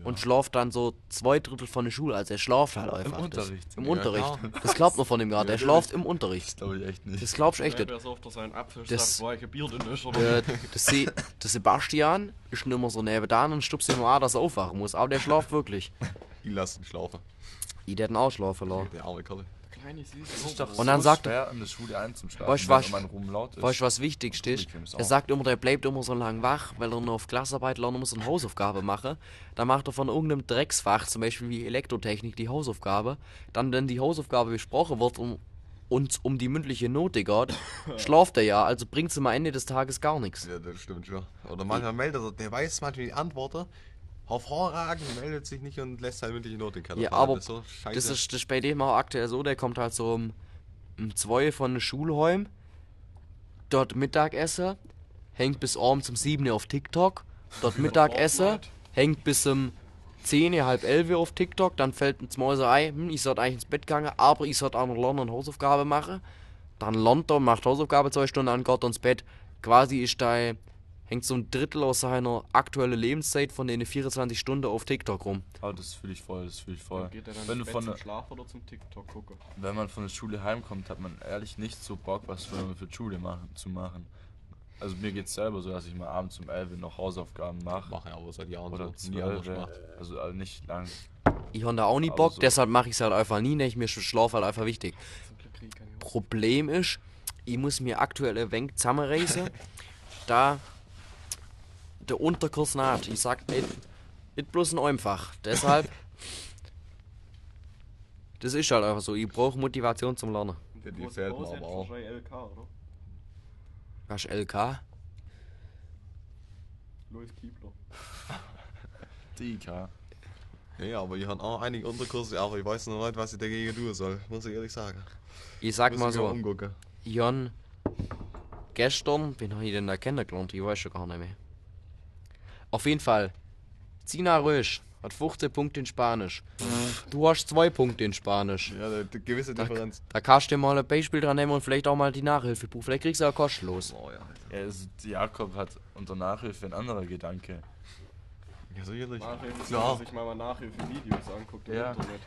und schlaft dann so zwei Drittel von der Schule. Also er schlaft halt einfach. Unterricht. Das, Im Ja, Unterricht. Das glaubt man von dem gerade. Der schlaft im Unterricht. Das glaube ich echt nicht. Das glaubst du echt Ja, nicht. Das- Der, Se Sebastian ist schon immer so nebenan und stupst ihm an, dass er aufwachen muss. Aber der schlaft wirklich. Ich lasse ihn schlafen. Ich hätte einen Ausschlafen lassen. Der arme Kerl. Kleine süße Das ist doch Und dann so sagt er- in der Schule einzuschlafen, Weißt was? Weißt du, was wichtig ist? Er sagt immer, der bleibt immer so lang wach, weil er noch auf Klassarbeit lernen muss und Hausaufgabe machen. Dann macht er von irgendeinem Drecksfach, zum Beispiel wie Elektrotechnik, die Hausaufgabe. Dann, wenn die Hausaufgabe besprochen wird und uns um die mündliche Note geht, schlaft er ja, also bringt es am Ende des Tages gar nichts. Ja, das stimmt schon. Oder manchmal meldet er, der weiß manchmal die Antworten. Hervorragend, meldet sich nicht und lässt halt mündliche Note in den Keller Ja, aber Das ist so. Das ist, das bei dem auch aktuell so, der kommt halt so um, um 2 von der Schulheim, dort Mittagessen, hängt bis abends um 7 Uhr auf TikTok, dort Mittagessen, hängt bis um 10, halb 11 Uhr auf TikTok, dann fällt ins Mäuse ein, hm, ich sollte eigentlich ins Bett gegangen, aber ich sollte auch noch lernen und Hausaufgabe machen. Dann lernt er, macht Hausaufgabe zwei Stunden an, geht ins Bett. Quasi ist da, hängt so ein Drittel aus seiner aktuellen Lebenszeit von den 24 Stunden auf TikTok rum. Ah, das fühle ich voll, das fühle ich voll. Geht er dann Wenn du von zum Schlaf oder zum TikTok gucken? wenn man von der Schule heimkommt, hat man ehrlich nicht so Bock, was für, für die Schule machen, zu machen. Also mir geht's selber so, dass ich mal abends um 11 Uhr noch Hausaufgaben mache. Mache ich aber seit Jahren Oder so. Nie anders 12 gemacht. Uhr. Also äh, nicht lang. Ich habe da auch nie Aber Bock, so. deshalb mache ich es halt einfach nie, nicht mir Schlaf halt einfach wichtig. Ich. Problem ist, ich muss mir aktuell ein wenig zusammenreißen, da der Unterkurs naht. Ich sag nicht, nicht bloß ein einfach. Deshalb, das ist halt einfach so. Ich brauche Motivation zum Lernen. Ja, die fehlt mir aber auch. LK, oder? Was ist LK? Louis Kiebler. DIK. Nee, aber ich habe auch einige Unterkurse, aber ich weiß noch nicht, was ich dagegen tun soll. Muss ich ehrlich sagen. Ich sag Muss mal ich mir so. Jan, gestern, wen habe ich denn da kennengelernt? Ich weiß schon gar nicht mehr. Auf jeden Fall, Zina Rösch hat 15 Punkte in Spanisch. Du hast 2 Punkte in Spanisch. Ja, eine gewisse Differenz. Da kannst du dir mal ein Beispiel dran nehmen und vielleicht auch mal die Nachhilfe buchen. Vielleicht kriegst du ja kostenlos. Oh ja. Ja, also Jakob hat unter Nachhilfe ein anderer Gedanke. Ja, sicherlich. Nachhilfe, Klar. wenn man sich mal Nachhilfe-Videos anguckt im Ja. Internet.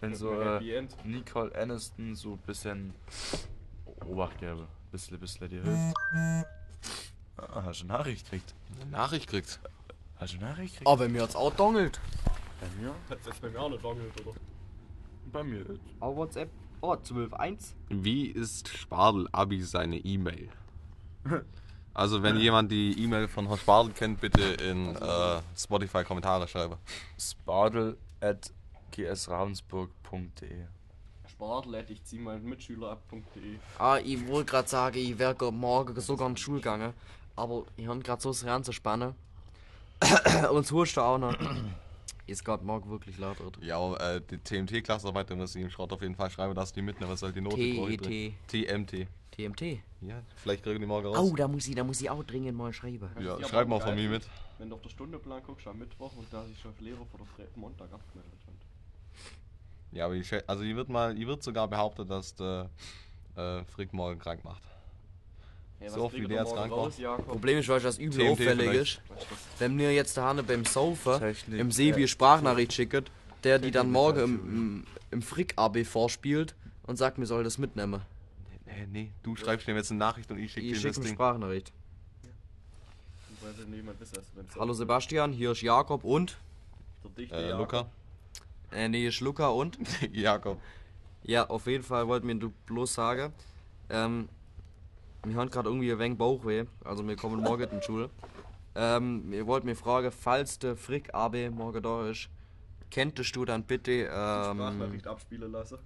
Wenn so äh. Nicole Aniston so ein bisschen Obacht gäbe. Bisschen, bisschen dir hilft. Ah, hast du eine Nachricht gekriegt? Eine Nachricht kriegt. Hast du eine Nachricht gekriegt? Aber mir hat's auch dongelt. Bei mir? Hat's jetzt bei mir auch nicht wangelt, oder? Bei mir. Auf WhatsApp. Oh, 12.1. Wie ist Spadel Abi seine E-Mail? Also wenn jemand die E-Mail von Herrn Spadel kennt, bitte in äh, Spotify Kommentare schreiben. Spadel at gsravensburg.de Spartel, ich zieh meinen Mitschüler ab.de. Ah, ich wollte gerade sagen, ich wäre morgen sogar in die Schule gegangen. Aber ich habe gerade so das Hirn zu spannen. und es huscht auch noch. Ist gerade morgen wirklich laut. wird. Ja, aber, äh, die TMT-Klassenarbeit, da muss ich im Schrott auf jeden Fall schreiben, dass die mitnehmen, was soll die Note TET. TMT. TMT. Ja, vielleicht kriegen die morgen raus. Oh, da muss ich, da muss ich auch dringend mal schreiben. ja, aber schreib mal von mir mit. Wenn du auf der Stundeplan guckst, am Mittwoch und da sich schon Lehrer vor der Fre Montag abgemeldet hat. Ja, aber ich, also ich wird mal, ich wird sogar behauptet, dass der äh, Frick morgen krank macht. Hey, So viel der er jetzt krank raus, Jakob? Problem ist, weißt du, was übel TMT auffällig vielleicht. ist? Wenn mir jetzt der Hanne beim Saufen Technik. im Sebi Sprachnachricht schickt, der die dann morgen im, im, im Frick-AB vorspielt und sagt, mir soll das mitnehmen. Nee, nee, du schreibst mir jetzt eine Nachricht und ich schicke dir schicke das eine Ding. Sprachnachricht. Weil Hallo Sebastian, hier ist Jakob und. der dichte Äh, Jakob. Luca? Äh, nee, ist Luca und. Jakob. Ja, auf jeden Fall wollte mir du bloß sagen. Ähm, wir haben gerade irgendwie ein wenig Bauchweh, also wir kommen morgen in die Schule. Ähm, wir wollten mir fragen, falls der Frick AB morgen da ist, könntest du dann bitte, ähm, Sprachnachricht abspielen lassen.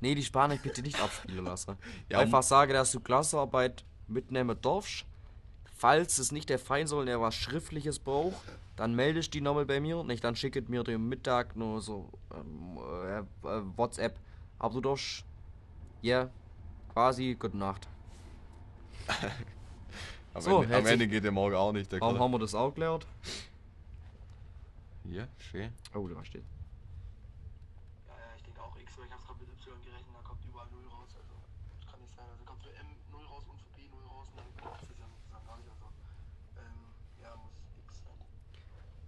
nee, die Spanisch bitte nicht abspielen lassen. Ja, Einfach sage, dass du Klassenarbeit mitnehmen darfst. Falls es nicht der Fall soll, der was Schriftliches braucht, dann meldest die nochmal bei mir. Nicht, dann schickt mir den Mittag nur so ähm, äh, äh, WhatsApp. Aber du darfst, ja, quasi, gute Nacht. Am, So, Ende, am Ende geht der morgen auch nicht. Der Warum haben wir das auch gelernt? Hier, schön. Oh, da steht. Ja, ja, ich denke auch X, weil ich hab's gerade mit Y gerechnet, da kommt überall 0 raus. Also, das kann nicht sein. Also kommt für M 0 raus und für B 0 raus und dann ist es ja sozusagen gar nicht. Also, ähm, ja, muss X sein.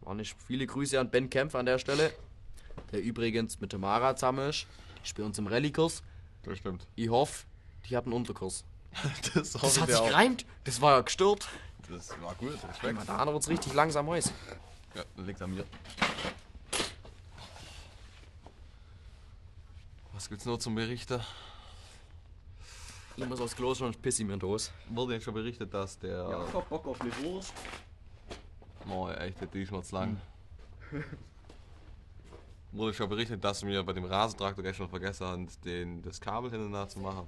War nicht viele Grüße an Ben Kempf an der Stelle. Der übrigens mit der Mara zusammen ist. Die spielt uns im Rallye-Kurs. Das stimmt. Ich hoffe, die hatten einen Unterkurs. Das, Das hat ich sich auch. gereimt. Das war ja gestört. Das war gut, Respekt. Da hat uns richtig langsam heiß. Ja, dann liegt an mir. Was gibt's noch zum Berichten? Ich muss aufs Klo schon piss ich mir in die Hose. Wurde ja schon berichtet, dass der. Ja, ich hab Bock auf eine Wurst. Oh, echt, der zu lang. Wurde schon berichtet, dass wir bei dem Rasentraktor gestern vergessen haben, den, das Kabel hintereinander zu machen.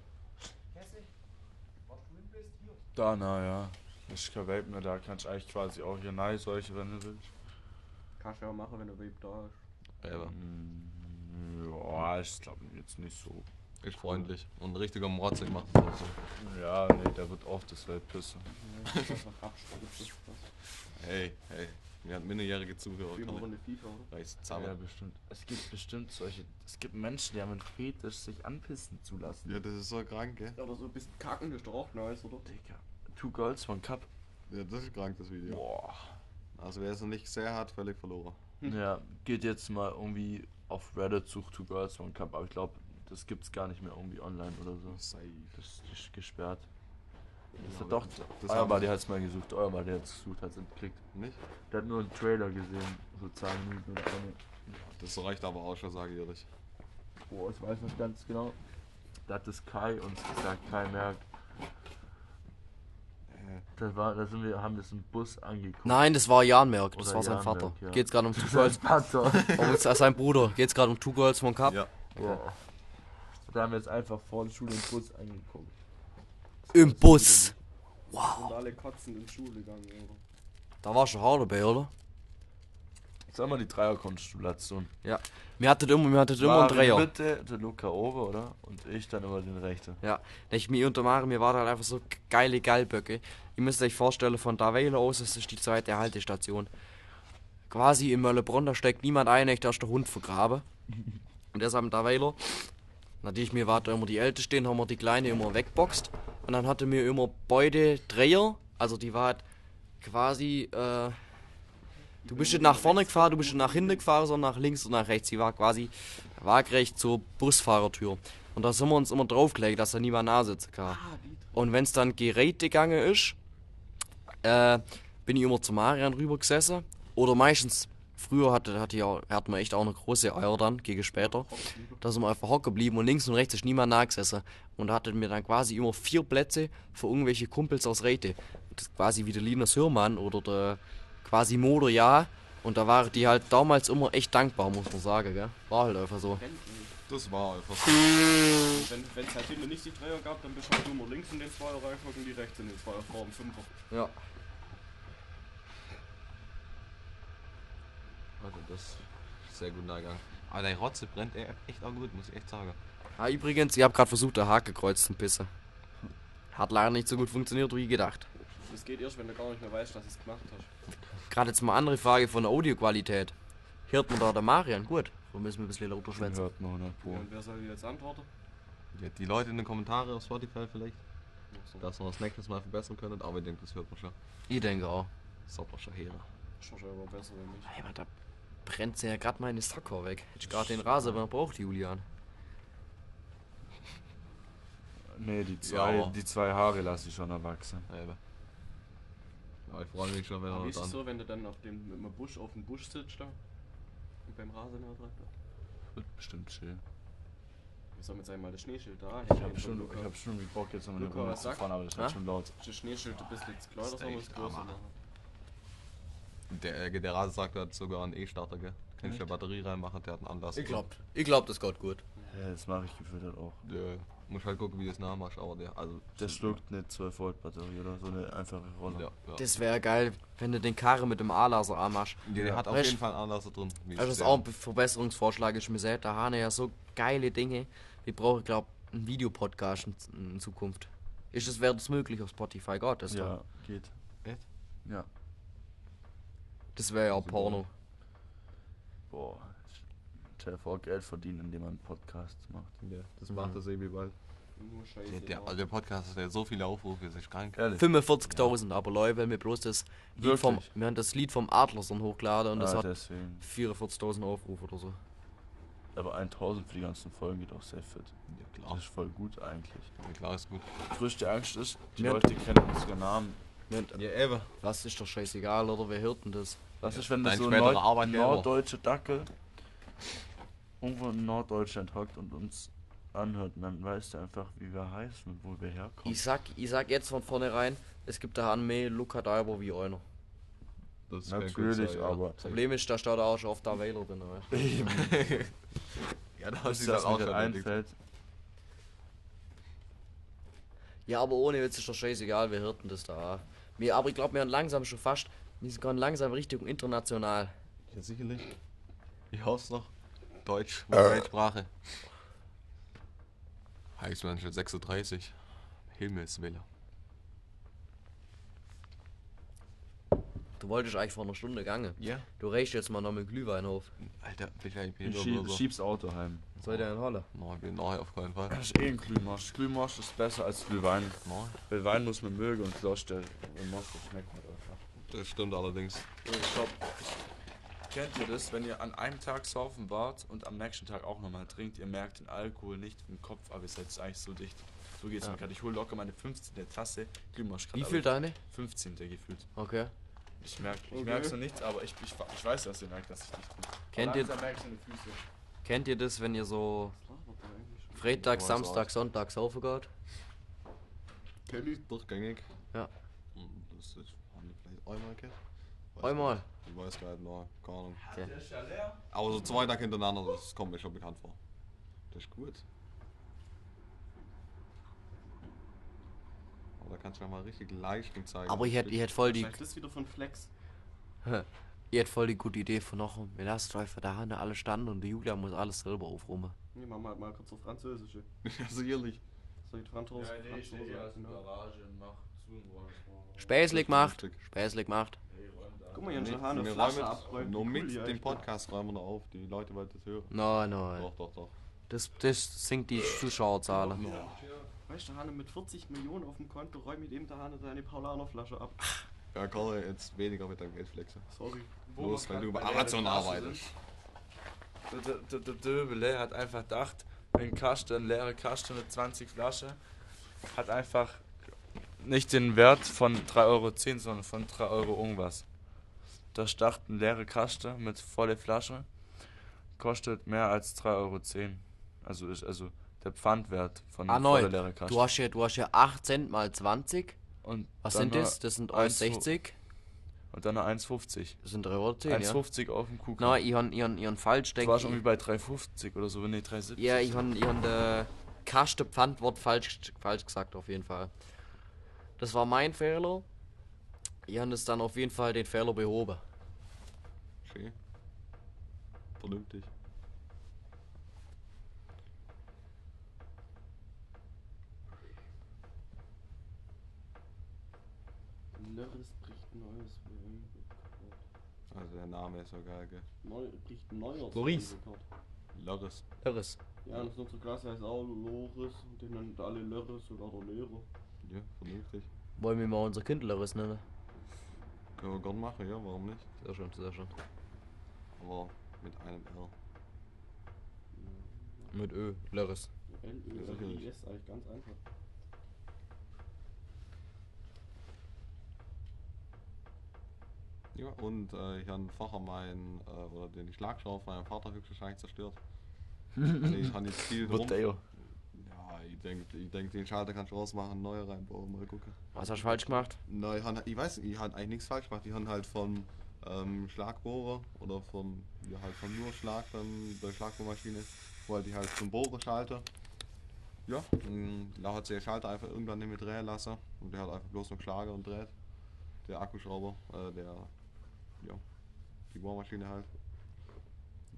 Da, na ja. Das ist kein Vape mehr, da kannst du eigentlich quasi auch hier nein solche, wenn du willst. Kannst du ja machen, wenn der Vape da ist. Aber Ja, ich glaube jetzt nicht so. ist freundlich und ein richtiger Morzig macht das auch so. Ja, nee, der wird oft das Vape pissen. Einfach abstürzen. Hey, hey, wir haben minderjährige Zuhörer. Immer Kann eine FIFA, oder? reiß Ja, zusammen. bestimmt. Es gibt bestimmt solche. Es gibt Menschen, die haben einen Fetisch, sich anpissen zu lassen. Ja, das ist so krank, gell? Ja, oder so ein bisschen kacken ist doch auch nice, oder? Digga. Two Girls, One Cup. Ja, das ist krank, das Video. Boah. Also wer es noch nicht sehr hat, völlig verloren. Ja, geht jetzt mal irgendwie auf Reddit, sucht Two Girls, One Cup, aber ich glaube, das gibt's gar nicht mehr irgendwie online oder so. Safe. Das ist gesperrt. Das hat aber doch, das euer Buddy hat's mal gesucht, euer Buddy hat's gesucht, hat's entklickt. Nicht? Der hat nur einen Trailer gesehen, so 10 Minuten oder eine. Das reicht aber auch schon, sage ich ehrlich. Boah, ich weiß nicht ganz genau. Da hat das Kai uns gesagt, Kai merkt. Da, war, da sind wir, haben das im Bus angeguckt. Nein, das war Jan Merck. Das Oder war sein Jan Vater. Merck, ja. Geht's gerade um Two Girls. Vater. Oh, ist sein Bruder. Geht's gerade um Two Girls, One Cup. Ja. Boah. Da haben wir jetzt einfach vor der Schule im Bus angeguckt. Im Bus. Und alle kotzen in Schule gegangen? Da war schon hart dabei, oder? Sag mal die Dreierkonstellation. Ja. Mir hattet immer, mir hattet immer einen Dreier. Mitte der Luca Ober, oder? Und ich dann immer den rechten. Ja, ich mir unter Mare, mir war da halt einfach so geile Geilböcke. Ihr müsst euch vorstellen, von Davelo aus, das ist die zweite Haltestation. Quasi in Möllebronn, da steckt niemand ein, echt, da ist der Hund vergraben. Und deshalb in Davelo. Natürlich, mir war da immer die Älteste, stehen, haben wir die Kleine immer wegboxt. Und dann hatte mir immer beide Dreier, also die war halt quasi, äh, du bist nicht nach vorne gefahren, du bist nicht nach hinten gefahren, sondern nach links und nach rechts. Die war quasi waagrecht zur Busfahrertür. Und da sind wir uns immer draufgelegt, dass da niemand nah sitzen kann. Und wenn es dann Geräte gegangen ist, äh, bin ich immer zu Marian rüber gesessen. Oder meistens, früher hatte, hatte, ja, hat man echt auch eine große Eier dann, gegen später. Da sind wir einfach hocken geblieben und links und rechts ist niemand nah gesessen. Und da hatten wir dann quasi immer vier Plätze für irgendwelche Kumpels aus Räte. Das ist quasi wie der Linus Hörmann oder der quasi Moder, ja. Und da waren die halt damals immer echt dankbar, muss man sagen, gell? War halt einfach so. Das war einfach so. Wenn es halt hinten nicht die Dreier gab, dann bist halt du immer links in den Zweier reingeguckt und die rechts in den Zweier vor dem Fünfer. Ja. Warte, das ist sehr gut nachgegangen. Aber dein Rotze brennt e- echt auch gut, muss ich echt sagen. Ah, übrigens, ich habe gerade versucht, der Hakekreuz zu pissen. Hat leider nicht so gut funktioniert, wie gedacht. Das geht erst, wenn du gar nicht mehr weißt, dass du es gemacht hast. Gerade jetzt mal andere Frage von der Audioqualität. Hört man da der Marian? Gut. Wir müssen wir ein bisschen lauter schwätzen. Hört man 100 Pro. Und wer soll jetzt antworten? Ja, die Leute in den Kommentaren auf Spotify vielleicht, so. dass wir das nächstes Mal verbessern können, aber ich denke, das hört man schon. Ich denke auch. Man schon her. Schon schon aber besser, wenn nicht. Hey, brennt ja gerade meine Sackhaar weg. Hätte ich gerade den Rasen, man braucht Julian. Nee, die zwei, Ja. die zwei Haare lasse ich schon erwachsen. Eben. Aber ich freue mich schon, wenn Aber wie er ist es so, wenn du dann auf dem, mit dem Busch auf dem Busch sitzt da? Und beim Rasenmähertraktor? Wird bestimmt schön. Wir sollen jetzt einmal das Schneeschild da. Ich habe schon, ich hab schon Bock jetzt nochmal eine Runde was zu fahren, aber das wird schon laut. Das Schneeschild ein bisschen zu klein, das Steak, soll man das größer Hammer. machen. Der, äh, der Rase sagt, er hat sogar einen E-Starter, gell? Kannst du eine Batterie reinmachen, der hat einen Anlass. Ich glaub, ich glaub, das geht gut. Ja, das mache ich gefühlt halt auch. Ja, muss halt gucken, wie du es nachmachst, aber der, also. Der schluckt eine 12 Volt Batterie oder so eine einfache Rolle. Ja, ja. Das wäre geil, wenn du den Karre mit dem A-Laser anmachst. der, der hat auf jeden Fall einen Anlasser drin. Also das ist auch ein Verbesserungsvorschlag. Ich mir selbst, da haben ja so geile Dinge. Wir brauchen, glaube einen Videopodcast in, in Zukunft. Ist es, wäre das möglich auf Spotify? Gott, das, Ja, geht. Echt? Ja. Das wäre ja auch Porno. Boah. Stell dir vor, Geld verdienen, indem man Podcasts macht. Ja, das macht der Sebi bald. Nur Scheiße. Der, der, ja. also der Podcast hat ja so viele Aufrufe, das ist krank. Ehrlich. 45.000, aber Leute, wenn wir bloß das Lied vom, wir haben das Lied vom Adlerson hochgeladen und das ah, hat deswegen. 44.000 Aufrufe oder so. Aber 1000 für die ganzen Folgen geht auch sehr fit. Ja, Das klar. ist voll gut eigentlich. Ja, klar ist gut. Größte Angst ist, die Ja. Leute kennen unsere Namen. Ja, eben. Was ist doch scheißegal, oder? Wer hört denn das? Was ist, wenn das so ein norddeutscher Dackel irgendwo in Norddeutschland hockt und uns anhört und dann weißt du einfach, wie wir heißen und wo wir herkommen. Ich sag, ich sag jetzt von vornherein, es gibt da mehr Luca Dalbo wie einer. Das Natürlich, sein, ja. aber Problem ist, da steht auch schon oft da Wähler drin. weißt du? Ja, da hast du das das auch mir schon einfällt. Ja, aber ohne Witz ist doch scheißegal, wer hört denn das da? Wir, aber ich glaube, wir haben langsam schon fast, wir sind gerade langsam Richtung international. Ja, sicherlich. Ich hoffe noch. Deutsch, Weltsprache. Heißt man schon 36. Himmelswille. Du wolltest eigentlich vor einer Stunde gange. Ja? Du reichst jetzt mal noch mit Glühwein auf. Alter, bin ich eigentlich Ich behindert schieb, oder so? schieb's Auto heim. Soll der denn holen? Nein, ich bin nachher auf keinen Fall. Das ist eh ein Glühmarsch. Glühmarsch ist besser als Glühwein. Nein, Weil Wein muss man mögen und und Mosch das schmeckt halt einfach. Das stimmt allerdings. Ich glaub, kennt ihr das, wenn ihr an einem Tag saufen wart und am nächsten Tag auch nochmal trinkt, ihr merkt den Alkohol nicht im Kopf, aber ihr seid eigentlich so dicht. So geht's Ja. mir gerade. Ich hole locker meine 15. Tasse Glühmarsch. Wie viel deine? 15. gefühlt. Okay. Ich merke ich Okay. merk so nichts, aber ich, ich, ich weiß, dass ihr merkt, dass ich dicht bin. Kennt ihr-. Kennt ihr das, wenn ihr so? Freitag, Samstag. Sonntag saufen geht? Kenn ich durchgängig. Ja. Das ist, einmal? Weiß Einmal? Ich weiß gar nicht, noch, keine Ahnung. Okay. Ist ja. Aber so zwei Tage hintereinander, das kommt mir schon bekannt vor. Das ist gut. Aber da kannst du ja mal richtig Leistung zeigen. Aber ich hätte ich hätt voll die, das wieder von Flex. ich hätt voll die gute Idee von noch, wir lassen einfach da hinten alle standen und die Julia muss alles selber aufräumen. Nee, machen wir halt mal kurz auf Französische. also ehrlich. Soll ich Franzose? Ja, nee, ich stehe essen, der? Garage und mach Späßlich gemacht. Späßlich gemacht. Guck mal, schon eine wir Flasche abräumen. Nur mit cool dem Podcast räumen wir noch auf. Die Leute wollen das hören. Nein, nein. Doch, doch, doch. Das, das sinkt die Zuschauerzahlen. ist. Weißt du, der Hane mit 40 Millionen auf dem Konto räumt mit dem der Hane seine Paulaner-Flasche ab. Ja, kann jetzt weniger mit deinem Geld flexen. Sorry. Bloß, weil du bei Amazon arbeitest. Der, der, der, der Döbele hat einfach gedacht, ein Kasten, ein leerer Kasten mit 20 Flaschen, hat einfach nicht den Wert von 3,10 Euro, sondern von 3 Euro irgendwas. Da stacht ein leerer Kasten mit volle Flasche, kostet mehr als 3,10 Euro. Also ist also der Pfandwert von Ah, einem volle neu. leeren Kasten. Du hast ja, du hast ja 8 Cent mal 20. Und Was sind das? Das sind 1,50. 1,60. Und dann noch 1,50. Das sind 3,10 Euro, ja. 1,50 auf dem Kuchen. Nein, ich han, ich han falsch das war schon denke. irgendwie bei 3,50 oder so, nee, 3,70. Ja, ich han, ich han der Kaste Pfandwort falsch, falsch gesagt, auf jeden Fall. Das war mein Fehler. Ich das dann auf jeden Fall den Fehler behoben. Schön. Vernünftig. Lörres bricht neues. Also der Name ist so geil, gell? Neu, bricht ein neuer Loris. Lörres. Irres. Ja, und unsere Klasse heißt auch Loris und den nennen alle Lörres, sogar der Lehrer. Wollen wir mal unser Kind Irres nennen? Können wir gern machen, ja, warum nicht? Sehr schön, sehr schön. Aber mit einem R. Mit Ö, Lörres. L-Ö-R-I-S, eigentlich ganz einfach. Ja, und äh, ich habe vorher meinen, äh, oder den Schlagschrauber von meinem Vater höchstwahrscheinlich zerstört. Ich habe jetzt viel drum. Ja, ich denke, ich denk, den Schalter kannst du rausmachen, neue reinbauen, mal gucken. Was hast du falsch gemacht? Nein, ich, weiß nicht, ich habe eigentlich nichts falsch gemacht. Ich habe halt vom, äh, ähm, Schlagbohrer oder vom, ja, halt vom nur Schlag, dann der Schlagbohrmaschine, wollte ich halt zum Bohrer schalten. Ja, dann da hat sich der Schalter einfach irgendwann nicht mehr drehen lassen und der hat einfach bloß noch geschlagen und dreht. Der Akkuschrauber, äh, der, ja, die Bohrmaschine halt.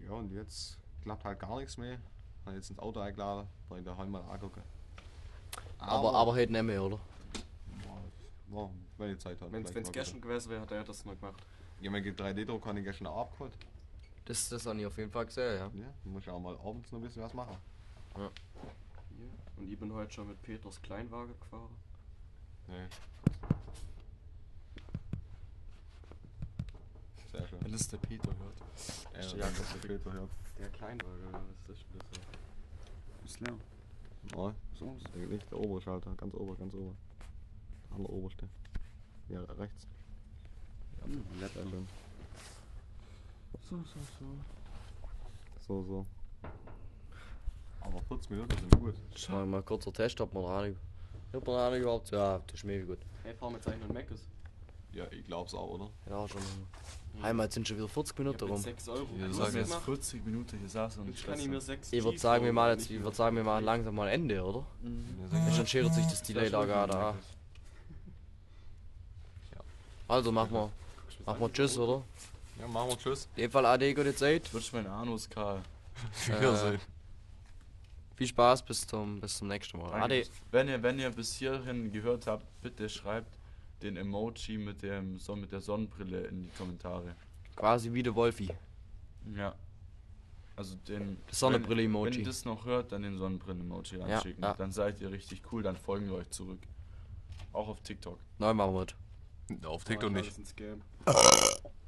Ja, und jetzt klappt halt gar nichts mehr. Hat jetzt ins Auto eingeladen, bringt daheim mal angucken. Aber, aber heute nicht mehr, oder? Ja, wenn ich Zeit habe. Wenn es gestern gewesen wäre, hat er das mal gemacht. Ja, mein 3D-Druck habe ich gestern auch abgeholt. Das, das habe ich auf jeden Fall gesehen, ja. Ja, muss ich auch mal abends noch ein bisschen was machen. Ja. Und ich bin heute schon mit Peters Kleinwagen gefahren. Nee. Sehr schön. Wenn es der Peter hört. Ja, ja das ist viel hört. Der Kleinwagen, was ist das denn das? Ist leer. Nein, so der nicht der obere Schalter, ganz ober, ganz ober. Der alleroberste. Ja, rechts. Ja, sehr schön. So, so, so. So, so. Aber 40 Minuten sind gut. Schau mal kurzer Test, ob man da nicht. Hört man da nicht überhaupt? Ja, das ist mega gut. Hey, fahren wir jetzt eigentlich noch Meckes. Ja, ich glaub's auch, oder? Ja, schon. Einmal sind schon wieder 40 Ich Minuten rum. jetzt 6 Euro. Wir sagen jetzt gemacht. 40 Minuten hier saßen und Jetzt kann ich mir 6 Ich würde sagen, wir machen jetzt, ich würde sagen, wir machen langsam mal Ende, oder? Ja, Sonst schert sich das Delay da. Also machen wir, machen wir Tschüss, oder? Ja, machen wir Tschüss. In dem Fall Ade, gute Zeit. Wünsch mein Anus, Karl. Äh, viel Spaß, bis zum, bis zum nächsten Mal. Ade. Wenn ihr, wenn ihr bis hierhin gehört habt, bitte schreibt den Emoji mit, dem, Son- mit der Sonnenbrille in die Kommentare. Quasi wie der Wolfi. Ja. Also den. Sonnenbrille-Emoji. Wenn, wenn ihr das noch hört, dann den Sonnenbrille-Emoji Ja, anschicken. ja. Dann seid ihr richtig cool, dann folgen wir euch zurück. Auch auf TikTok. Neu machen wir. Auf TikTok nicht. Das ist ein Scam.